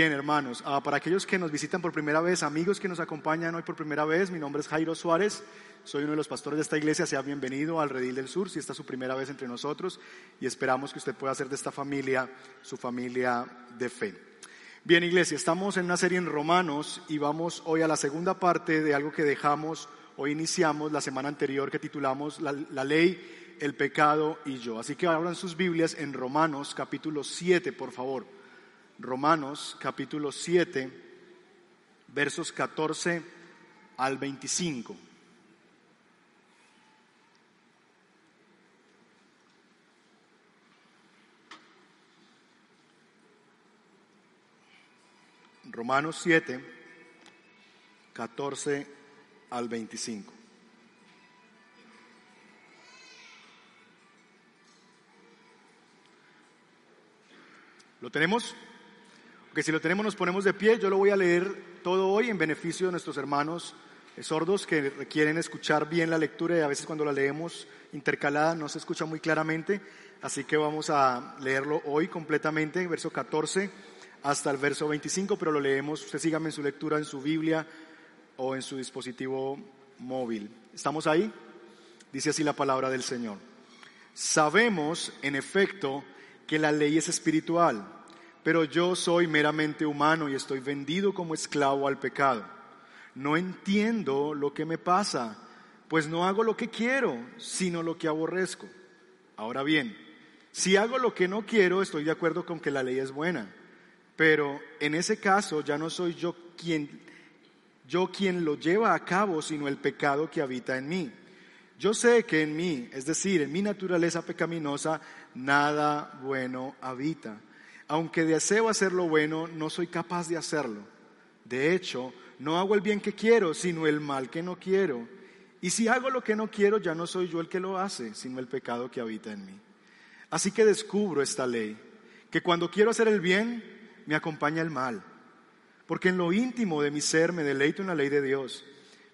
Bien, hermanos, ah, para aquellos que nos visitan por primera vez, amigos que nos acompañan hoy por primera vez, mi nombre es Jairo Suárez, soy uno de los pastores de esta iglesia, sea bienvenido al Redil del Sur, si esta es su primera vez entre nosotros, y esperamos que usted pueda hacer de esta familia su familia de fe. Bien, iglesia, estamos en una serie en Romanos y vamos hoy a la segunda parte de algo que dejamos, hoy iniciamos la semana anterior que titulamos La, la ley, el pecado y yo. Así que abran sus Biblias en Romanos capítulo 7, por favor. Romanos capítulo 7, versos 14 al 25. Romanos 7, 14 al 25. ¿Lo tenemos? Que si lo tenemos nos ponemos de pie, yo lo voy a leer todo hoy en beneficio de nuestros hermanos sordos que requieren escuchar bien la lectura y a veces cuando la leemos intercalada no se escucha muy claramente, así que vamos a leerlo hoy completamente, verso 14 hasta el verso 25, pero lo leemos, usted sígame en su lectura en su Biblia o en su dispositivo móvil. ¿Estamos ahí? Dice así la palabra del Señor. Sabemos, en efecto, que la ley es espiritual pero yo soy meramente humano y estoy vendido como esclavo al pecado. No entiendo lo que me pasa, pues no hago lo que quiero, sino lo que aborrezco. Ahora bien, si hago lo que no quiero, estoy de acuerdo con que la ley es buena, pero en ese caso ya no soy yo quien yo quien lo lleva a cabo, sino el pecado que habita en mí. Yo sé que en mí, es decir, en mi naturaleza pecaminosa, nada bueno habita aunque deseo hacer lo bueno, no soy capaz de hacerlo. De hecho, no hago el bien que quiero, sino el mal que no quiero. Y si hago lo que no quiero, ya no soy yo el que lo hace, sino el pecado que habita en mí. Así que descubro esta ley, que cuando quiero hacer el bien, me acompaña el mal. Porque en lo íntimo de mi ser me deleito en la ley de Dios.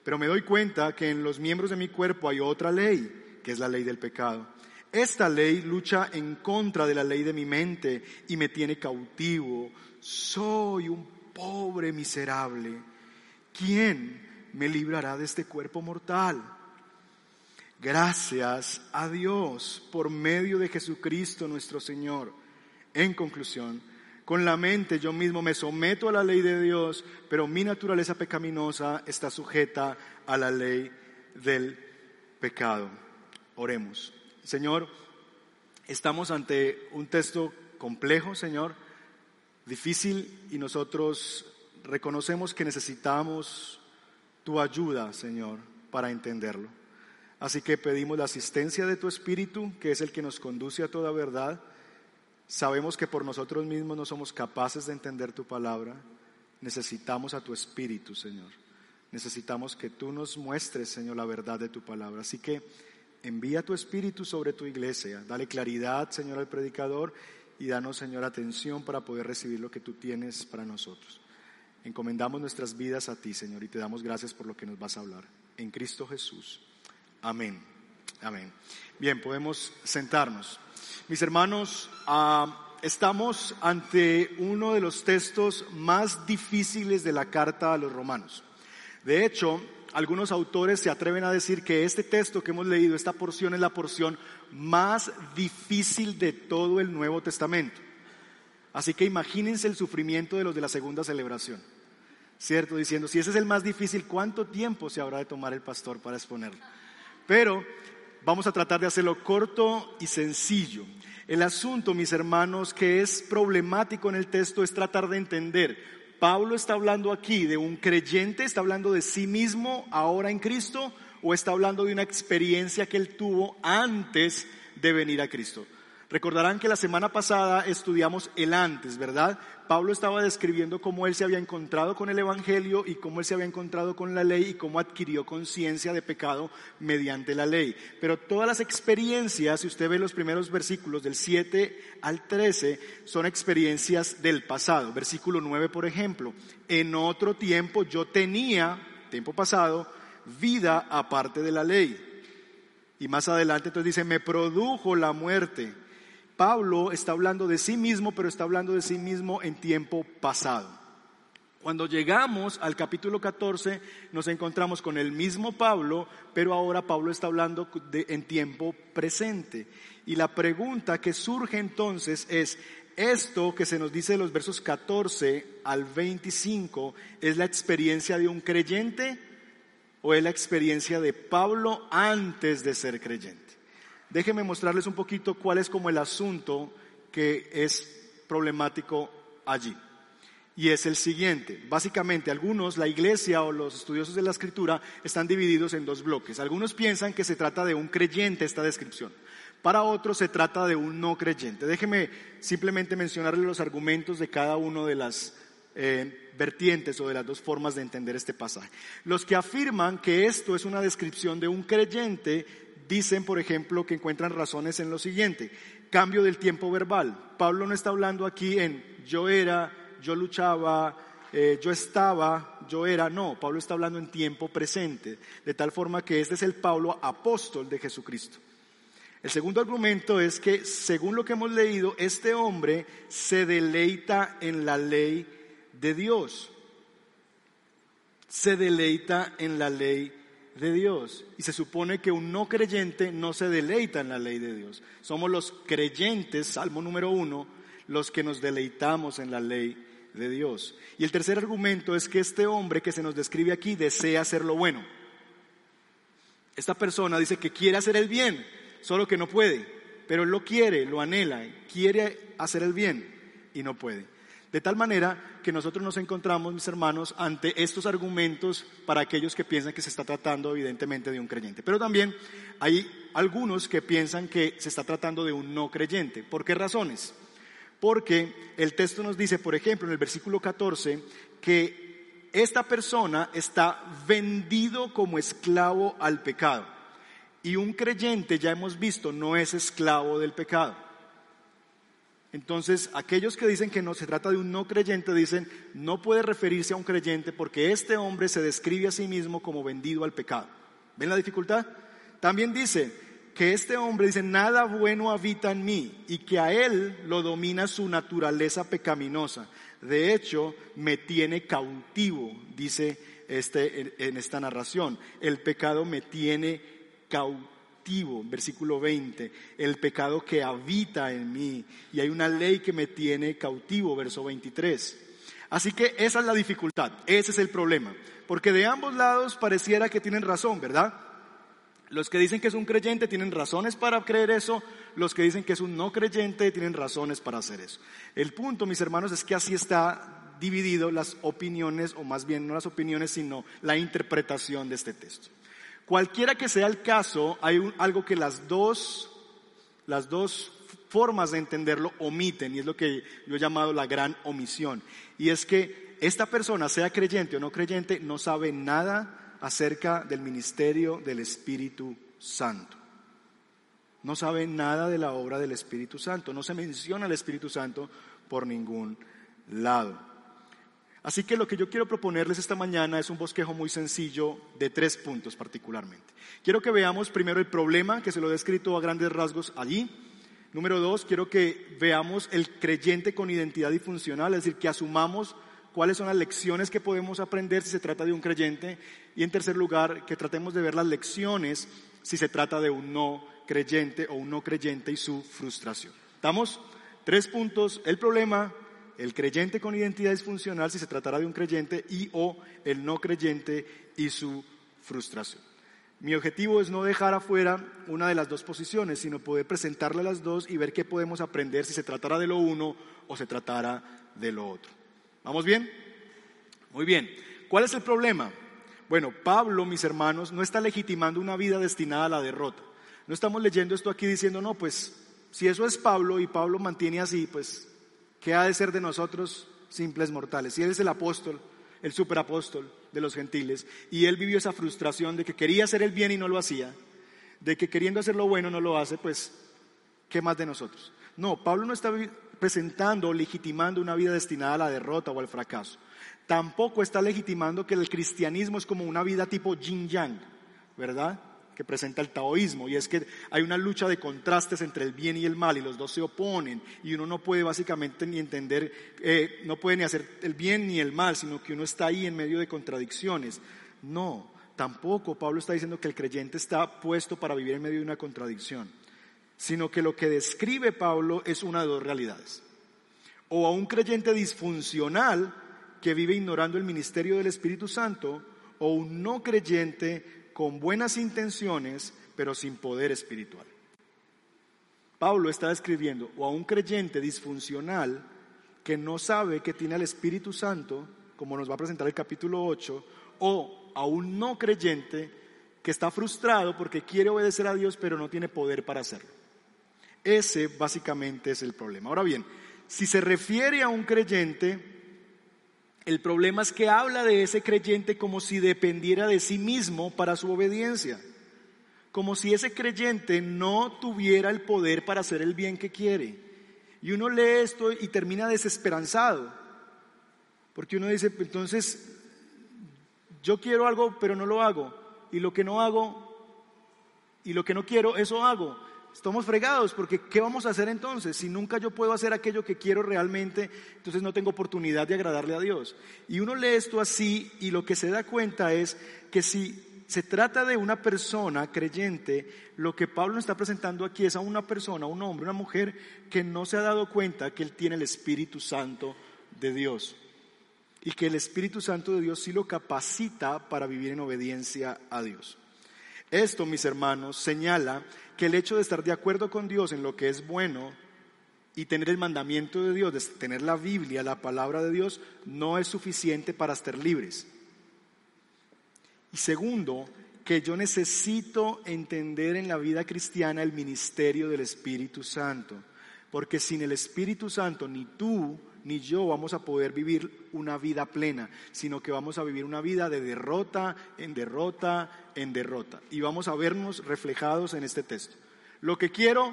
Pero me doy cuenta que en los miembros de mi cuerpo hay otra ley, que es la ley del pecado. Esta ley lucha en contra de la ley de mi mente y me tiene cautivo. Soy un pobre miserable. ¿Quién me librará de este cuerpo mortal? Gracias a Dios por medio de Jesucristo nuestro Señor. En conclusión, con la mente yo mismo me someto a la ley de Dios, pero mi naturaleza pecaminosa está sujeta a la ley del pecado. Oremos. Señor, estamos ante un texto complejo, Señor, difícil y nosotros reconocemos que necesitamos tu ayuda, Señor, para entenderlo. Así que pedimos la asistencia de tu Espíritu, que es el que nos conduce a toda verdad. Sabemos que por nosotros mismos no somos capaces de entender tu palabra. Necesitamos a tu Espíritu, Señor. Necesitamos que tú nos muestres, Señor, la verdad de tu palabra. Así que Envía tu espíritu sobre tu iglesia. Dale claridad, Señor, al predicador y danos, Señor, atención para poder recibir lo que tú tienes para nosotros. Encomendamos nuestras vidas a ti, Señor, y te damos gracias por lo que nos vas a hablar. En Cristo Jesús. Amén. Amén. Bien, podemos sentarnos. Mis hermanos, ah, estamos ante uno de los textos más difíciles de la carta a los romanos. De hecho, algunos autores se atreven a decir que este texto que hemos leído, esta porción es la porción más difícil de todo el Nuevo Testamento. Así que imagínense el sufrimiento de los de la segunda celebración. ¿Cierto? Diciendo, si ese es el más difícil, ¿cuánto tiempo se habrá de tomar el pastor para exponerlo? Pero vamos a tratar de hacerlo corto y sencillo. El asunto, mis hermanos, que es problemático en el texto es tratar de entender Pablo está hablando aquí de un creyente, está hablando de sí mismo ahora en Cristo o está hablando de una experiencia que él tuvo antes de venir a Cristo. Recordarán que la semana pasada estudiamos el antes, ¿verdad? Pablo estaba describiendo cómo él se había encontrado con el Evangelio y cómo él se había encontrado con la ley y cómo adquirió conciencia de pecado mediante la ley. Pero todas las experiencias, si usted ve los primeros versículos del 7 al 13, son experiencias del pasado. Versículo 9, por ejemplo, en otro tiempo yo tenía, tiempo pasado, vida aparte de la ley. Y más adelante entonces dice, me produjo la muerte Pablo está hablando de sí mismo, pero está hablando de sí mismo en tiempo pasado. Cuando llegamos al capítulo 14 nos encontramos con el mismo Pablo, pero ahora Pablo está hablando en tiempo presente. Y la pregunta que surge entonces es, ¿esto que se nos dice de los versos 14 al 25 es la experiencia de un creyente o es la experiencia de Pablo antes de ser creyente? Déjenme mostrarles un poquito cuál es como el asunto que es problemático allí y es el siguiente. Básicamente, algunos, la iglesia o los estudiosos de la escritura, están divididos en dos bloques. Algunos piensan que se trata de un creyente esta descripción. Para otros se trata de un no creyente. Déjeme simplemente mencionarle los argumentos de cada uno de las eh, vertientes o de las dos formas de entender este pasaje. Los que afirman que esto es una descripción de un creyente dicen, por ejemplo, que encuentran razones en lo siguiente. Cambio del tiempo verbal. Pablo no está hablando aquí en yo era, yo luchaba, eh, yo estaba, yo era. No, Pablo está hablando en tiempo presente, de tal forma que este es el Pablo apóstol de Jesucristo. El segundo argumento es que, según lo que hemos leído, este hombre se deleita en la ley de Dios. Se deleita en la ley de Dios. Y se supone que un no creyente no se deleita en la ley de Dios. Somos los creyentes, Salmo número uno, los que nos deleitamos en la ley de Dios. Y el tercer argumento es que este hombre que se nos describe aquí desea hacer lo bueno. Esta persona dice que quiere hacer el bien, solo que no puede, pero él lo quiere, lo anhela, quiere hacer el bien y no puede. De tal manera que nosotros nos encontramos, mis hermanos, ante estos argumentos para aquellos que piensan que se está tratando evidentemente de un creyente. Pero también hay algunos que piensan que se está tratando de un no creyente. ¿Por qué razones? Porque el texto nos dice, por ejemplo, en el versículo 14, que esta persona está vendido como esclavo al pecado. Y un creyente, ya hemos visto, no es esclavo del pecado. Entonces, aquellos que dicen que no se trata de un no creyente dicen, no puede referirse a un creyente porque este hombre se describe a sí mismo como vendido al pecado. ¿Ven la dificultad? También dice, que este hombre dice, nada bueno habita en mí y que a él lo domina su naturaleza pecaminosa. De hecho, me tiene cautivo, dice este, en esta narración. El pecado me tiene cautivo, versículo 20. El pecado que habita en mí. Y hay una ley que me tiene cautivo, verso 23. Así que esa es la dificultad, ese es el problema. Porque de ambos lados pareciera que tienen razón, ¿verdad? Los que dicen que es un creyente tienen razones para creer eso, los que dicen que es un no creyente tienen razones para hacer eso. El punto, mis hermanos, es que así está dividido las opiniones, o más bien no las opiniones, sino la interpretación de este texto. Cualquiera que sea el caso, hay algo que las dos, las dos formas de entenderlo omiten, y es lo que yo he llamado la gran omisión. Y es que esta persona, sea creyente o no creyente, no sabe nada acerca del ministerio del Espíritu Santo. No sabe nada de la obra del Espíritu Santo, no se menciona el Espíritu Santo por ningún lado. Así que lo que yo quiero proponerles esta mañana es un bosquejo muy sencillo de tres puntos particularmente. Quiero que veamos primero el problema, que se lo he descrito a grandes rasgos allí. Número dos, quiero que veamos el creyente con identidad y funcional, es decir, que asumamos cuáles son las lecciones que podemos aprender si se trata de un creyente y en tercer lugar que tratemos de ver las lecciones si se trata de un no creyente o un no creyente y su frustración. ¿Estamos? Tres puntos, el problema, el creyente con identidad disfuncional si se tratará de un creyente y o el no creyente y su frustración. Mi objetivo es no dejar afuera una de las dos posiciones, sino poder presentarle las dos y ver qué podemos aprender si se tratara de lo uno o se tratara de lo otro. ¿Vamos bien? Muy bien. ¿Cuál es el problema? Bueno, Pablo, mis hermanos, no está legitimando una vida destinada a la derrota. No estamos leyendo esto aquí diciendo, no, pues si eso es Pablo y Pablo mantiene así, pues, ¿qué ha de ser de nosotros simples mortales? Si él es el apóstol, el superapóstol de los gentiles, y él vivió esa frustración de que quería hacer el bien y no lo hacía, de que queriendo hacer lo bueno no lo hace, pues, ¿qué más de nosotros? No, Pablo no está presentando o legitimando una vida destinada a la derrota o al fracaso. Tampoco está legitimando que el cristianismo es como una vida tipo yin yang, ¿verdad? Que presenta el taoísmo, y es que hay una lucha de contrastes entre el bien y el mal, y los dos se oponen, y uno no puede básicamente ni entender, eh, no puede ni hacer el bien ni el mal, sino que uno está ahí en medio de contradicciones. No, tampoco Pablo está diciendo que el creyente está puesto para vivir en medio de una contradicción, sino que lo que describe Pablo es una de dos realidades. O a un creyente disfuncional que vive ignorando el ministerio del Espíritu Santo, o un no creyente con buenas intenciones, pero sin poder espiritual. Pablo está describiendo o a un creyente disfuncional que no sabe que tiene al Espíritu Santo, como nos va a presentar el capítulo 8, o a un no creyente que está frustrado porque quiere obedecer a Dios pero no tiene poder para hacerlo. Ese básicamente es el problema. Ahora bien, si se refiere a un creyente, el problema es que habla de ese creyente como si dependiera de sí mismo para su obediencia, como si ese creyente no tuviera el poder para hacer el bien que quiere. Y uno lee esto y termina desesperanzado, porque uno dice, entonces, yo quiero algo, pero no lo hago, y lo que no hago, y lo que no quiero, eso hago. Estamos fregados porque ¿qué vamos a hacer entonces? Si nunca yo puedo hacer aquello que quiero realmente, entonces no tengo oportunidad de agradarle a Dios. Y uno lee esto así y lo que se da cuenta es que si se trata de una persona creyente, lo que Pablo está presentando aquí es a una persona, un hombre, una mujer que no se ha dado cuenta que él tiene el Espíritu Santo de Dios y que el Espíritu Santo de Dios sí lo capacita para vivir en obediencia a Dios. Esto, mis hermanos, señala que el hecho de estar de acuerdo con Dios en lo que es bueno y tener el mandamiento de Dios, tener la Biblia, la palabra de Dios, no es suficiente para estar libres. Y segundo, que yo necesito entender en la vida cristiana el ministerio del Espíritu Santo, porque sin el Espíritu Santo ni tú ni yo vamos a poder vivir una vida plena, sino que vamos a vivir una vida de derrota en derrota en derrota. Y vamos a vernos reflejados en este texto. Lo que quiero,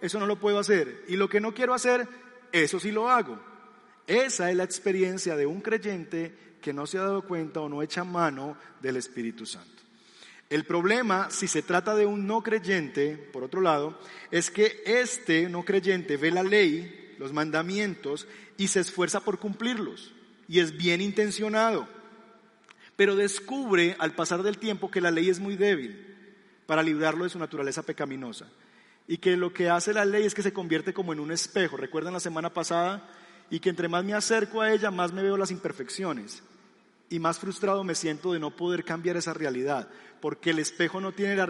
eso no lo puedo hacer. Y lo que no quiero hacer, eso sí lo hago. Esa es la experiencia de un creyente que no se ha dado cuenta o no echa mano del Espíritu Santo. El problema, si se trata de un no creyente, por otro lado, es que este no creyente ve la ley los mandamientos y se esfuerza por cumplirlos y es bien intencionado, pero descubre al pasar del tiempo que la ley es muy débil para librarlo de su naturaleza pecaminosa y que lo que hace la ley es que se convierte como en un espejo. ¿Recuerdan la semana pasada? Y que entre más me acerco a ella, más me veo las imperfecciones y más frustrado me siento de no poder cambiar esa realidad, porque el espejo no tiene la,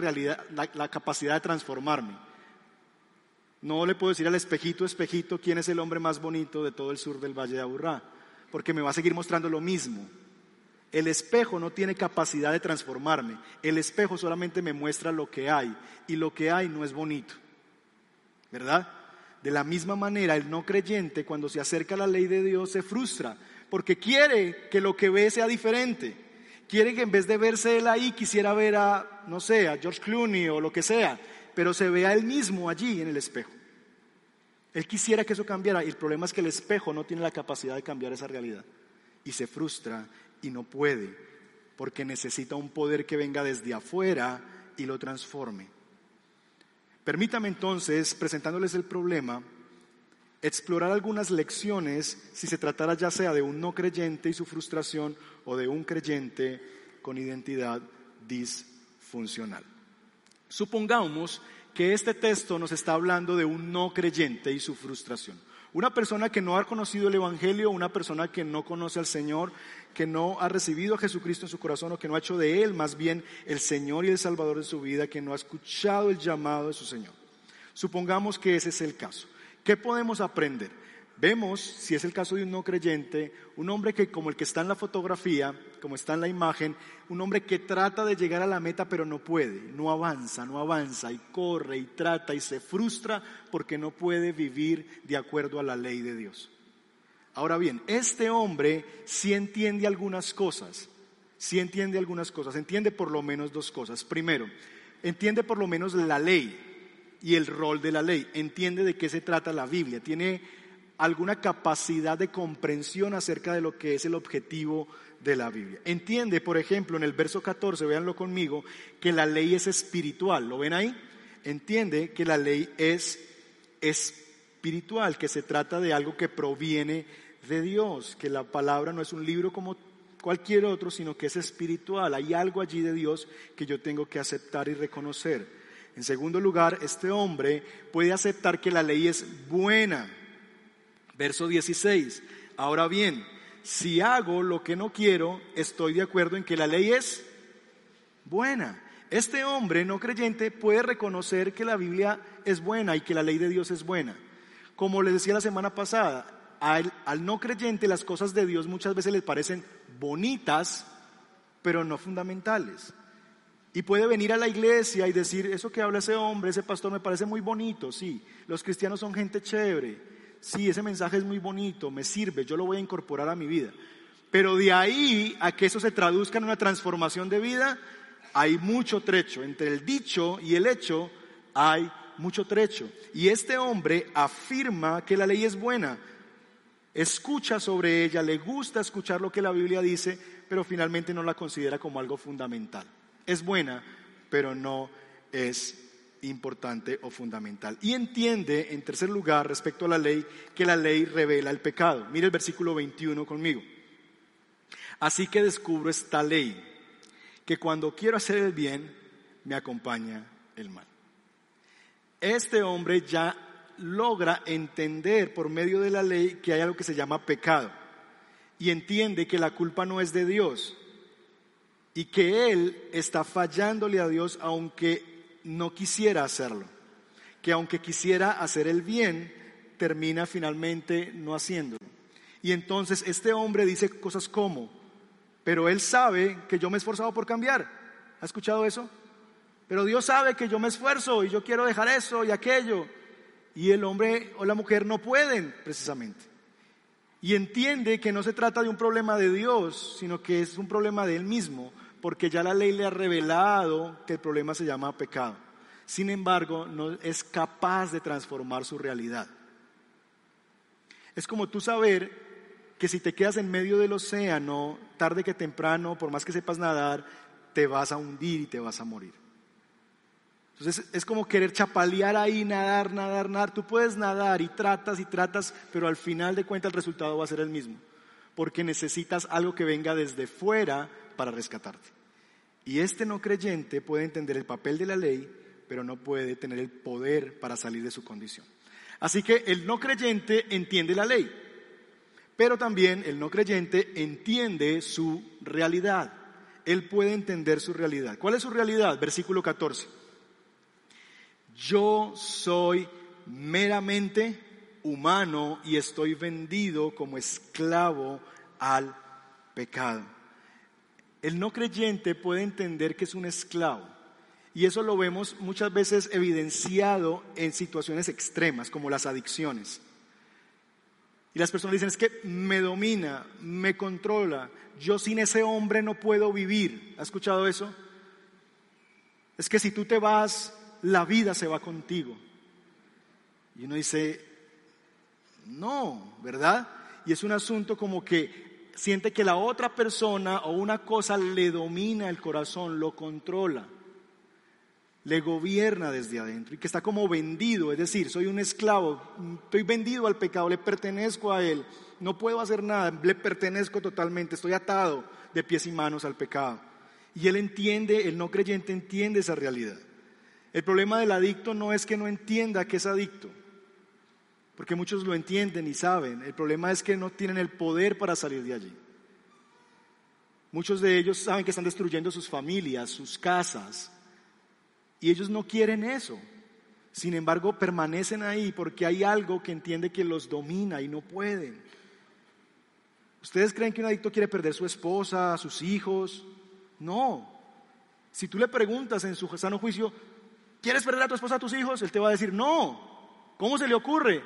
la capacidad de transformarme. No le puedo decir al espejito, espejito, quién es el hombre más bonito de todo el sur del Valle de Aburrá, porque me va a seguir mostrando lo mismo. El espejo no tiene capacidad de transformarme. El espejo solamente me muestra lo que hay y lo que hay no es bonito. ¿Verdad? De la misma manera, el no creyente cuando se acerca a la ley de Dios se frustra porque quiere que lo que ve sea diferente. Quiere que en vez de verse él ahí quisiera ver a, no sé, a George Clooney o lo que sea pero se ve a él mismo allí en el espejo. Él quisiera que eso cambiara y el problema es que el espejo no tiene la capacidad de cambiar esa realidad y se frustra y no puede porque necesita un poder que venga desde afuera y lo transforme. Permítame entonces, presentándoles el problema, explorar algunas lecciones si se tratara ya sea de un no creyente y su frustración o de un creyente con identidad disfuncional. Supongamos que este texto nos está hablando de un no creyente y su frustración. Una persona que no ha conocido el Evangelio, una persona que no conoce al Señor, que no ha recibido a Jesucristo en su corazón o que no ha hecho de Él más bien el Señor y el Salvador de su vida, que no ha escuchado el llamado de su Señor. Supongamos que ese es el caso. ¿Qué podemos aprender? Vemos, si es el caso de un no creyente, un hombre que como el que está en la fotografía, como está en la imagen, un hombre que trata de llegar a la meta pero no puede, no avanza, no avanza y corre y trata y se frustra porque no puede vivir de acuerdo a la ley de Dios. Ahora bien, este hombre sí entiende algunas cosas, sí entiende algunas cosas, entiende por lo menos dos cosas. Primero, entiende por lo menos la ley y el rol de la ley, entiende de qué se trata la Biblia, tiene alguna capacidad de comprensión acerca de lo que es el objetivo de la Biblia. Entiende, por ejemplo, en el verso 14, véanlo conmigo, que la ley es espiritual. ¿Lo ven ahí? Entiende que la ley es espiritual, que se trata de algo que proviene de Dios, que la palabra no es un libro como cualquier otro, sino que es espiritual. Hay algo allí de Dios que yo tengo que aceptar y reconocer. En segundo lugar, este hombre puede aceptar que la ley es buena. Verso 16. Ahora bien, si hago lo que no quiero, estoy de acuerdo en que la ley es buena. Este hombre no creyente puede reconocer que la Biblia es buena y que la ley de Dios es buena. Como les decía la semana pasada, al, no creyente las cosas de Dios muchas veces les parecen bonitas, pero no fundamentales. Y puede venir a la iglesia y decir, eso que habla ese hombre, ese pastor me parece muy bonito, sí, los cristianos son gente chévere, sí, ese mensaje es muy bonito, me sirve, yo lo voy a incorporar a mi vida. Pero de ahí a que eso se traduzca en una transformación de vida, hay mucho trecho. Entre el dicho y el hecho hay mucho trecho. Y este hombre afirma que la ley es buena, escucha sobre ella, le gusta escuchar lo que la Biblia dice, pero finalmente no la considera como algo fundamental. Es buena, pero no es importante o fundamental. Y entiende, en tercer lugar, respecto a la ley, que la ley revela el pecado. Mire el versículo 21 conmigo. Así que descubro esta ley, que cuando quiero hacer el bien, me acompaña el mal. Este hombre ya logra entender por medio de la ley que hay algo que se llama pecado y entiende que la culpa no es de Dios y que él está fallándole a Dios aunque no quisiera hacerlo, que aunque quisiera hacer el bien, termina finalmente no haciéndolo. Y entonces este hombre dice cosas como, pero él sabe que yo me he esforzado por cambiar. ¿Ha escuchado eso? Pero Dios sabe que yo me esfuerzo y yo quiero dejar eso y aquello y el hombre o la mujer no pueden precisamente. Y entiende que no se trata de un problema de Dios, sino que es un problema de él mismo, porque ya la ley le ha revelado que el problema se llama pecado. Sin embargo, no es capaz de transformar su realidad. Es como tú saber que si te quedas en medio del océano, tarde que temprano, por más que sepas nadar, te vas a hundir y te vas a morir. Entonces es como querer chapalear ahí, nadar, nadar, nadar. Tú puedes nadar y tratas y tratas, pero al final de cuentas el resultado va a ser el mismo, porque necesitas algo que venga desde fuera para rescatarte. Y este no creyente puede entender el papel de la ley, pero no puede tener el poder para salir de su condición. Así que el no creyente entiende la ley, pero también el no creyente entiende su realidad. Él puede entender su realidad. ¿Cuál es su realidad? Versículo 14 yo soy meramente humano y estoy vendido como esclavo al pecado. El no creyente puede entender que es un esclavo. Y eso lo vemos muchas veces evidenciado en situaciones extremas, como las adicciones. Y las personas dicen, es que me domina, me controla, yo sin ese hombre no puedo vivir. ¿Ha escuchado eso? Es que si tú te vas, la vida se va contigo. Y uno dice, no, ¿verdad? Y es un asunto como que siente que la otra persona o una cosa le domina el corazón, lo controla, le gobierna desde adentro y que está como vendido, es decir, soy un esclavo, estoy vendido al pecado, le pertenezco a él, no puedo hacer nada, le pertenezco totalmente, estoy atado de pies y manos al pecado. Y él entiende, el no creyente entiende esa realidad. El problema del adicto no es que no entienda que es adicto, porque muchos lo entienden y saben. El problema es que no tienen el poder para salir de allí. Muchos de ellos saben que están destruyendo sus familias, sus casas, y ellos no quieren eso. Sin embargo, permanecen ahí porque hay algo que entiende que los domina y no pueden. ¿Ustedes creen que un adicto quiere perder su esposa, sus hijos? No. Si tú le preguntas en su sano juicio, ¿Quieres perder a tu esposa, a tus hijos? Él te va a decir, no. ¿Cómo se le ocurre?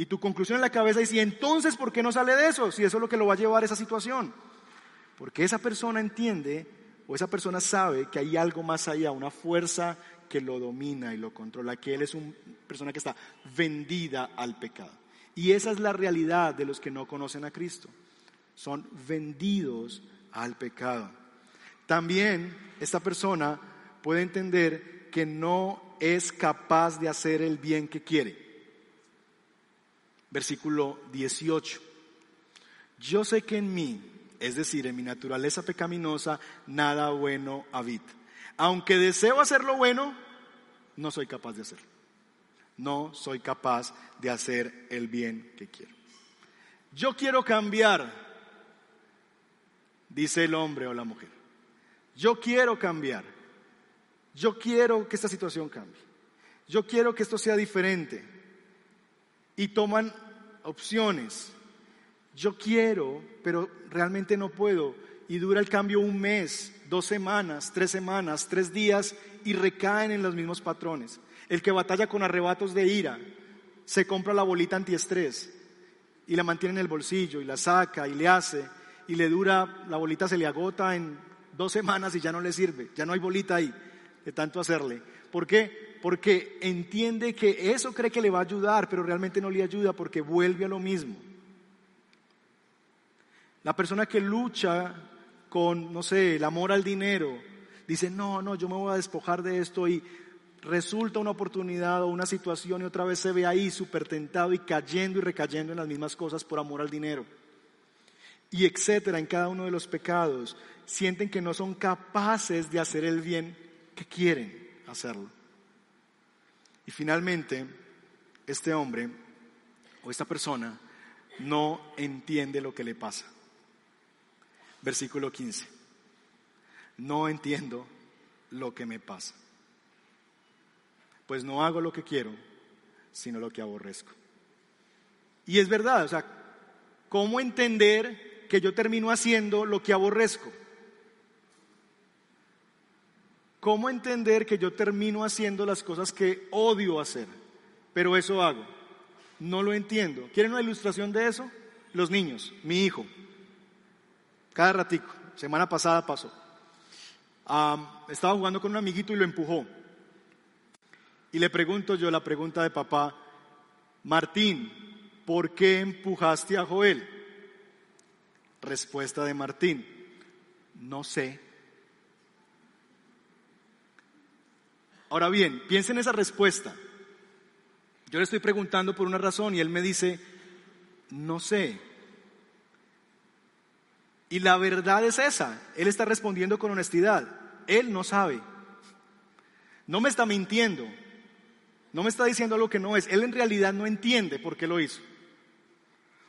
Y tu conclusión en la cabeza es, ¿y entonces por qué no sale de eso? Si eso es lo que lo va a llevar a esa situación. Porque esa persona entiende o esa persona sabe que hay algo más allá, una fuerza que lo domina y lo controla, que él es una persona que está vendida al pecado. Y esa es la realidad de los que no conocen a Cristo. Son vendidos al pecado. También esta persona puede entender que no es capaz de hacer el bien que quiere. Versículo 18. Yo sé que en mí, es decir, en mi naturaleza pecaminosa, nada bueno habita. Aunque deseo hacer lo bueno, no soy capaz de hacerlo. No soy capaz de hacer el bien que quiero. Yo quiero cambiar, dice el hombre o la mujer. Yo quiero cambiar. Yo quiero que esta situación cambie. Yo quiero que esto sea diferente. Y toman opciones. Yo quiero, pero realmente no puedo. Y dura el cambio un mes, dos semanas, tres semanas, tres días y recaen en los mismos patrones. El que batalla con arrebatos de ira se compra la bolita antiestrés y la mantiene en el bolsillo y la saca y le hace y le dura, la bolita se le agota en dos semanas y ya no le sirve, ya no hay bolita ahí de tanto hacerle. ¿Por qué? Porque entiende que eso cree que le va a ayudar, pero realmente no le ayuda porque vuelve a lo mismo. La persona que lucha con, no sé, el amor al dinero, dice, no, no, yo me voy a despojar de esto y resulta una oportunidad o una situación y otra vez se ve ahí súper tentado y cayendo y recayendo en las mismas cosas por amor al dinero. Y etcétera, en cada uno de los pecados, sienten que no son capaces de hacer el bien que quieren hacerlo. Y finalmente, este hombre o esta persona no entiende lo que le pasa. Versículo 15. No entiendo lo que me pasa pues no hago lo que quiero, sino lo que aborrezco. Y es verdad, o sea, ¿cómo entender que yo termino haciendo lo que aborrezco? ¿Cómo entender que yo termino haciendo las cosas que odio hacer? Pero eso hago. No lo entiendo. ¿Quieren una ilustración de eso? Los niños, mi hijo. Cada ratico. Semana pasada pasó. estaba jugando con un amiguito y lo empujó. Y le pregunto yo la pregunta de papá, Martín, ¿por qué empujaste a Joel? Respuesta de Martín, no sé. Ahora bien, piensen en esa respuesta. Yo le estoy preguntando por una razón y él me dice, no sé. Y la verdad es esa, él está respondiendo con honestidad, él no sabe. No me está mintiendo, no me está diciendo algo que no es. Él en realidad no entiende por qué lo hizo.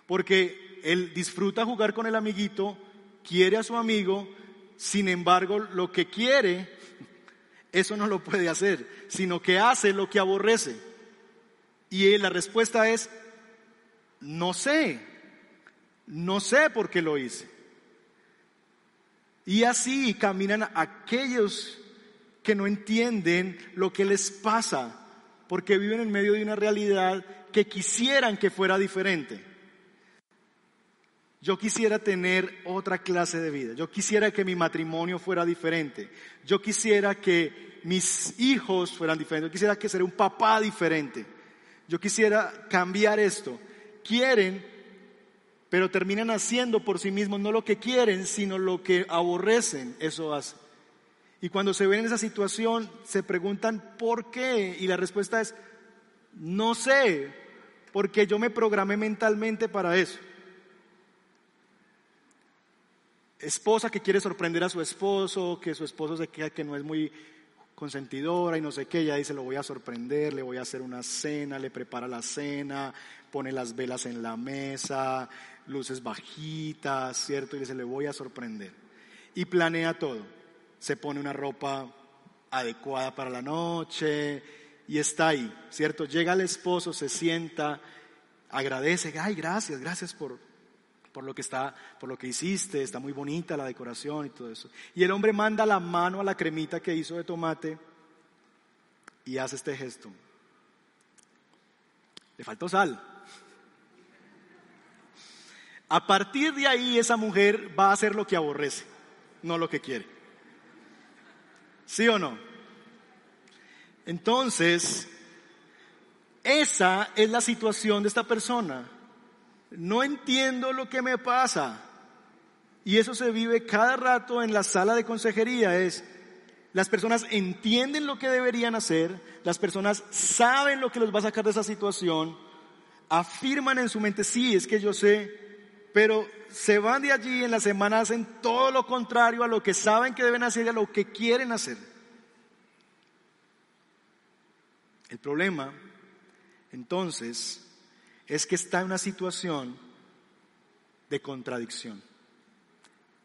Porque él disfruta jugar con el amiguito, quiere a su amigo, sin embargo lo que quiere, eso no lo puede hacer, sino que hace lo que aborrece. Y la respuesta es, no sé, no sé por qué lo hice. Y así caminan aquellos que no entienden lo que les pasa porque viven en medio de una realidad que quisieran que fuera diferente. Yo quisiera tener otra clase de vida. Yo quisiera que mi matrimonio fuera diferente. Yo quisiera que mis hijos fueran diferentes. Yo quisiera que ser un papá diferente. Yo quisiera cambiar esto. Quieren, pero terminan haciendo por sí mismos no lo que quieren, sino lo que aborrecen. Eso hace. Y cuando se ven en esa situación, se preguntan por qué. Y la respuesta es, no sé, porque yo me programé mentalmente para eso. Esposa que quiere sorprender a su esposo, que su esposo se queda que no es muy consentidora y no sé qué, ella dice, lo voy a sorprender, le voy a hacer una cena, le prepara la cena, pone las velas en la mesa, luces bajitas, ¿cierto? Y dice, le voy a sorprender. Y planea todo se pone una ropa adecuada para la noche y está ahí, ¿cierto? Llega el esposo, se sienta, agradece, ay, gracias, gracias por, por lo que está, por lo que hiciste, está muy bonita la decoración y todo eso. Y el hombre manda la mano a la cremita que hizo de tomate y hace este gesto. Le faltó sal. A partir de ahí esa mujer va a hacer lo que aborrece, no lo que quiere. ¿Sí o no? Entonces, esa es la situación de esta persona. No entiendo lo que me pasa. Y eso se vive cada rato en la sala de consejería. Es, las personas entienden lo que deberían hacer, las personas saben lo que los va a sacar de esa situación, afirman en su mente, sí, es que yo sé, pero se van de allí en la semana, hacen todo lo contrario a lo que saben que deben hacer y a lo que quieren hacer. El problema, entonces, es que está en una situación de contradicción,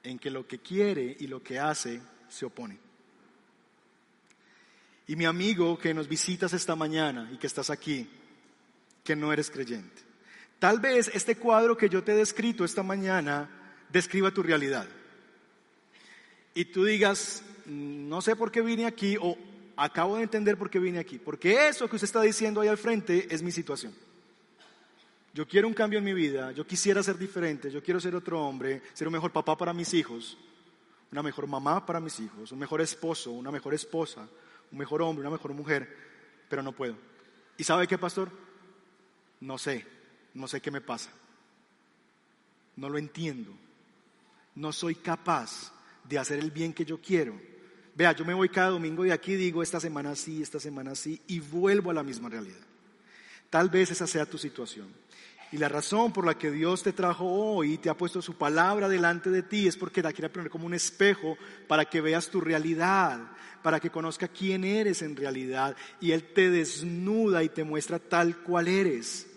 en que lo que quiere y lo que hace se oponen. Y mi amigo que nos visitas esta mañana y que estás aquí, que no eres creyente. Tal vez este cuadro que yo te he descrito esta mañana describa tu realidad. Y tú digas, no sé por qué vine aquí o acabo de entender por qué vine aquí. Porque eso que usted está diciendo ahí al frente es mi situación. Yo quiero un cambio en mi vida, yo quisiera ser diferente, yo quiero ser otro hombre, ser un mejor papá para mis hijos, una mejor mamá para mis hijos, un mejor esposo, una mejor esposa, un mejor hombre, una mejor mujer, pero no puedo. ¿Y sabe qué, pastor? No sé, no sé qué me pasa. No lo entiendo. No soy capaz de hacer el bien que yo quiero. Vea, yo me voy cada domingo de aquí digo, esta semana sí, esta semana sí, y vuelvo a la misma realidad. Tal vez esa sea tu situación. Y la razón por la que Dios te trajo hoy y te ha puesto su palabra delante de ti es porque la quiere poner como un espejo para que veas tu realidad, para que conozca quién eres en realidad. Y Él te desnuda y te muestra tal cual eres,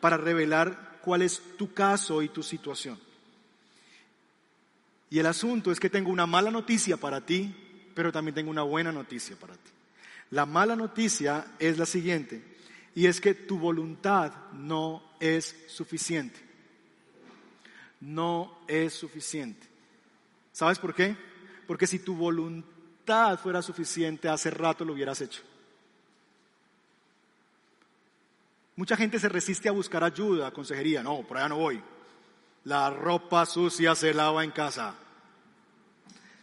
para revelar cuál es tu caso y tu situación. Y el asunto es que tengo una mala noticia para ti, pero también tengo una buena noticia para ti. La mala noticia es la siguiente, y es que tu voluntad no es suficiente. No es suficiente. ¿Sabes por qué? Porque si tu voluntad fuera suficiente, hace rato lo hubieras hecho. Mucha gente se resiste a buscar ayuda, consejería. No, por allá no voy. La ropa sucia se lava en casa.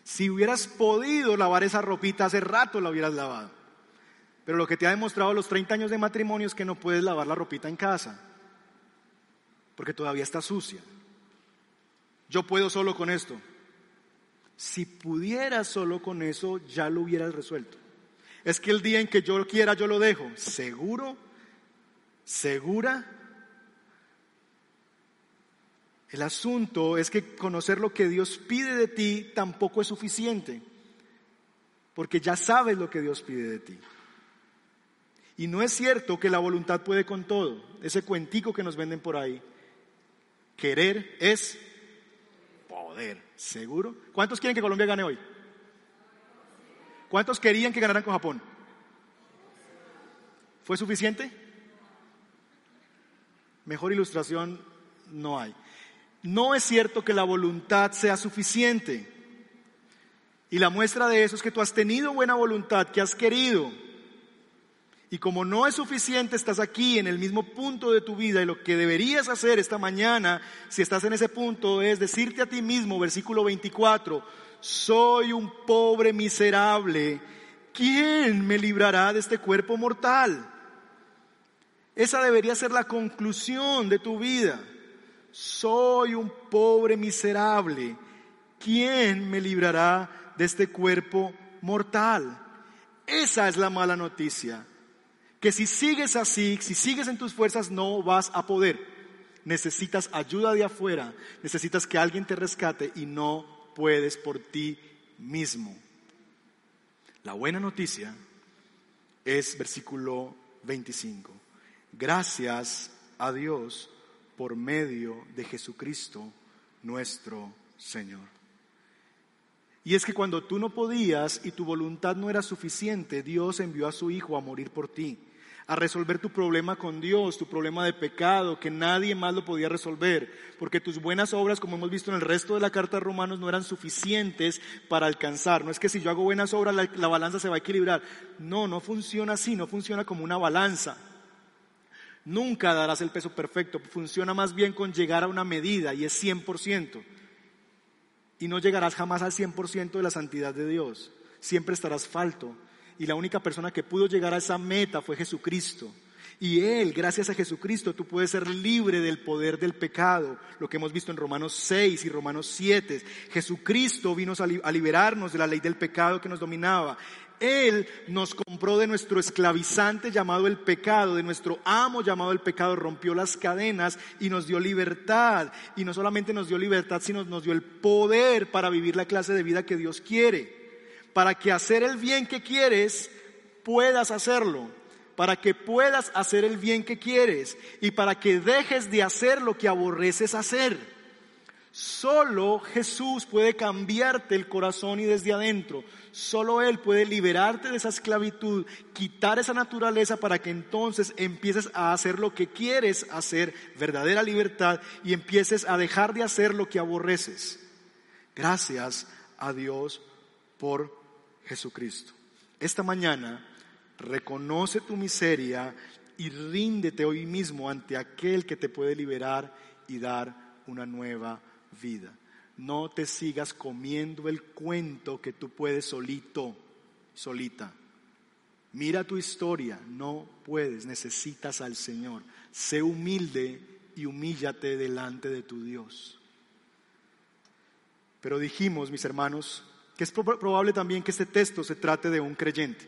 Si hubieras podido lavar esa ropita hace rato la hubieras lavado. Pero lo que te ha demostrado los 30 años de matrimonio es que no puedes lavar la ropita en casa, porque todavía está sucia. Yo puedo solo con esto. Si pudieras solo con eso, ya lo hubieras resuelto. Es que el día en que yo quiera, yo lo dejo. ¿Seguro? ¿Segura? El asunto es que conocer lo que Dios pide de ti tampoco es suficiente, porque ya sabes lo que Dios pide de ti. Y no es cierto que la voluntad puede con todo. Ese cuentico que nos venden por ahí. Querer es poder. ¿Seguro? ¿Cuántos quieren que Colombia gane hoy? ¿Cuántos querían que ganaran con Japón? ¿Fue suficiente? Mejor ilustración no hay. No es cierto que la voluntad sea suficiente. Y la muestra de eso es que tú has tenido buena voluntad, que has querido, y como no es suficiente, estás aquí en el mismo punto de tu vida y lo que deberías hacer esta mañana, si estás en ese punto, es decirte a ti mismo, versículo 24, soy un pobre miserable, ¿quién me librará de este cuerpo mortal? Esa debería ser la conclusión de tu vida. Soy un pobre miserable, ¿quién me librará de este cuerpo mortal? Esa es la mala noticia que si sigues así, si sigues en tus fuerzas, no vas a poder. Necesitas ayuda de afuera, necesitas que alguien te rescate y no puedes por ti mismo. La buena noticia es versículo 25. Gracias a Dios por medio de Jesucristo nuestro Señor. Y es que cuando tú no podías y tu voluntad no era suficiente, Dios envió a su Hijo a morir por ti a resolver tu problema con Dios, tu problema de pecado, que nadie más lo podía resolver, porque tus buenas obras, como hemos visto en el resto de la carta de Romanos, no eran suficientes para alcanzar. No es que si yo hago buenas obras la, la balanza se va a equilibrar. No, no funciona así, no funciona como una balanza. Nunca darás el peso perfecto, funciona más bien con llegar a una medida y es 100%. Y no llegarás jamás al 100% de la santidad de Dios. Siempre estarás falto y la única persona que pudo llegar a esa meta fue Jesucristo. Y Él, gracias a Jesucristo, tú puedes ser libre del poder del pecado, lo que hemos visto en Romanos 6 y Romanos 7. Jesucristo vino a liberarnos de la ley del pecado que nos dominaba. Él nos compró de nuestro esclavizante llamado el pecado, de nuestro amo llamado el pecado, rompió las cadenas y nos dio libertad. Y no solamente nos dio libertad, sino nos dio el poder para vivir la clase de vida que Dios quiere. Para que hacer el bien que quieres, puedas hacerlo para que puedas hacer el bien que quieres y para que dejes de hacer lo que aborreces hacer. Solo Jesús puede cambiarte el corazón y desde adentro. Solo Él puede liberarte de esa esclavitud, quitar esa naturaleza para que entonces empieces a hacer lo que quieres hacer, verdadera libertad, y empieces a dejar de hacer lo que aborreces. Gracias a Dios por Jesucristo. Esta mañana reconoce tu miseria y ríndete hoy mismo ante aquel que te puede liberar y dar una nueva vida. No te sigas comiendo el cuento que tú puedes solito, solita. Mira tu historia, no puedes, necesitas al Señor. Sé humilde y humíllate delante de tu Dios. Pero dijimos, mis hermanos, que es probable también que este texto se trate de un creyente.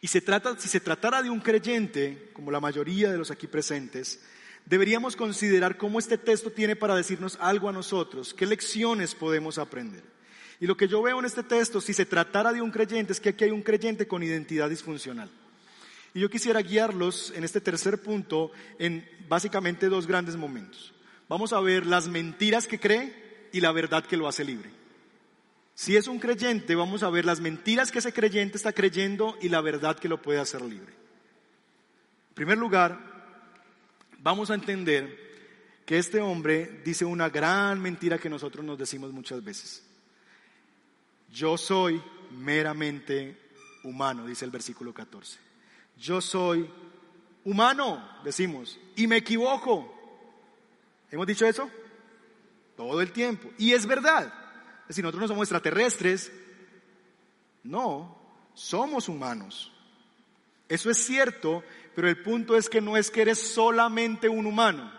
Y si se tratara de un creyente, como la mayoría de los aquí presentes, deberíamos considerar cómo este texto tiene para decirnos algo a nosotros, qué lecciones podemos aprender. Y lo que yo veo en este texto, si se tratara de un creyente, es que aquí hay un creyente con identidad disfuncional. Y yo quisiera guiarlos en este tercer punto en básicamente dos grandes momentos. Vamos a ver las mentiras que cree y la verdad que lo hace libre. Si es un creyente, vamos a ver las mentiras que ese creyente está creyendo y la verdad que lo puede hacer libre. En primer lugar, vamos a entender que este hombre dice una gran mentira que nosotros nos decimos muchas veces. Yo soy meramente humano, dice el versículo 14. Yo soy humano, decimos, y me equivoco. ¿Hemos dicho eso? Todo el tiempo. Y es verdad. Es decir, nosotros no somos extraterrestres. No, somos humanos. Eso es cierto, pero el punto es que no es que eres solamente un humano.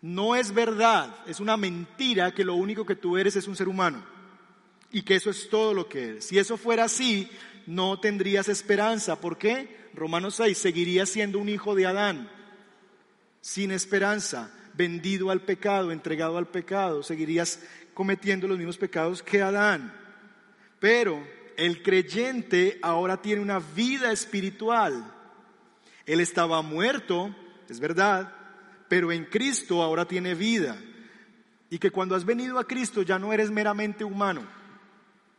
No es verdad, es una mentira que lo único que tú eres es un ser humano y que eso es todo lo que eres. Si eso fuera así, no tendrías esperanza. ¿Por qué? Romanos 6, seguirías siendo un hijo de Adán, sin esperanza, vendido al pecado, entregado al pecado, seguirías cometiendo los mismos pecados que Adán. Pero el creyente ahora tiene una vida espiritual. Él estaba muerto, es verdad, pero en Cristo ahora tiene vida. Y que cuando has venido a Cristo ya no eres meramente humano.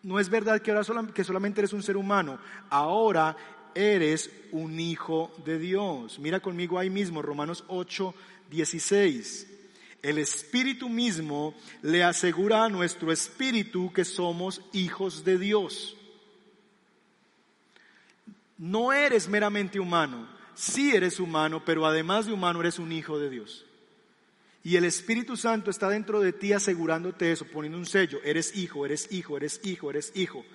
No es verdad que ahora que solamente eres un ser humano. Ahora eres un hijo de Dios. Mira conmigo ahí mismo, Romanos 8, 16 el Espíritu mismo le asegura a nuestro espíritu que somos hijos de Dios. No eres meramente humano, sí eres humano, pero además de humano eres un hijo de Dios. Y el Espíritu Santo está dentro de ti asegurándote eso, poniendo un sello, eres hijo, eres hijo, eres hijo, eres hijo.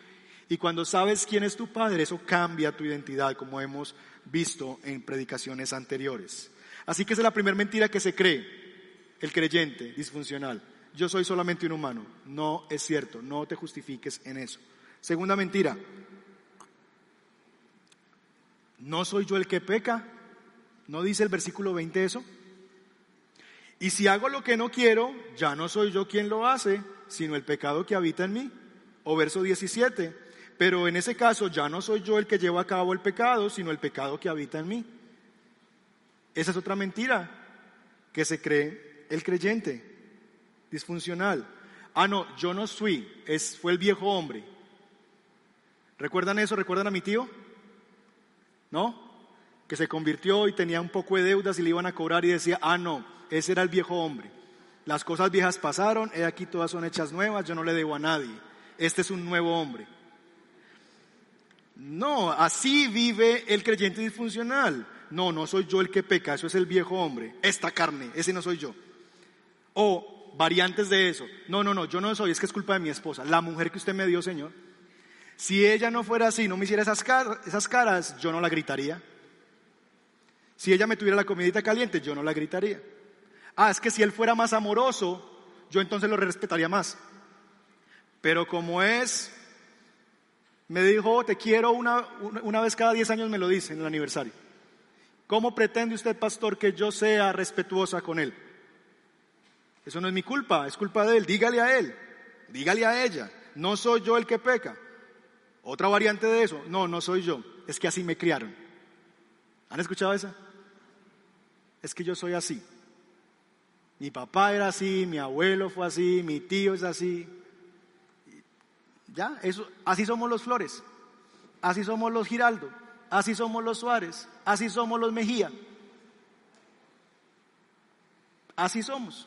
Y cuando sabes quién es tu padre, eso cambia tu identidad, como hemos visto en predicaciones anteriores. Así que esa es la primera mentira que se cree el creyente disfuncional. Yo soy solamente un humano. No es cierto, no te justifiques en eso. Segunda mentira. ¿No soy yo el que peca? ¿No dice el versículo 20 eso? Y si hago lo que no quiero, ya no soy yo quien lo hace, sino el pecado que habita en mí. O verso 17. Pero en ese caso ya no soy yo el que lleva a cabo el pecado, sino el pecado que habita en mí. Esa es otra mentira que se cree el creyente disfuncional. Ah, no, yo no fui, es, fue el viejo hombre. ¿Recuerdan eso? ¿Recuerdan a mi tío? ¿No? Que se convirtió y tenía un poco de deudas y le iban a cobrar y decía, ah, no, ese era el viejo hombre. Las cosas viejas pasaron, he aquí todas son hechas nuevas, yo no le debo a nadie. Este es un nuevo hombre. No, así vive el creyente disfuncional. No, no soy yo el que peca, eso es el viejo hombre. Esta carne, ese no soy yo. O variantes de eso. No, no, no, yo no soy, es que es culpa de mi esposa, la mujer que usted me dio, Señor. Si ella no fuera así, no me hiciera esas, esas caras, yo no la gritaría. Si ella me tuviera la comidita caliente, yo no la gritaría. Ah, es que si él fuera más amoroso, yo entonces lo respetaría más. Pero como es, me dijo, te quiero una, una vez cada 10 años, me lo dice en el aniversario. ¿Cómo pretende usted, pastor, que yo sea respetuosa con él? Eso no es mi culpa, es culpa de él. Dígale a él, dígale a ella. No soy yo el que peca. Otra variante de eso, no, no soy yo. Es que así me criaron. ¿Han escuchado esa? es que yo soy así. Mi papá era así, mi abuelo fue así, mi tío es así. Ya, eso, así somos los Flores, así somos los Giraldo, así somos los Suárez, así somos los Mejía. Así somos.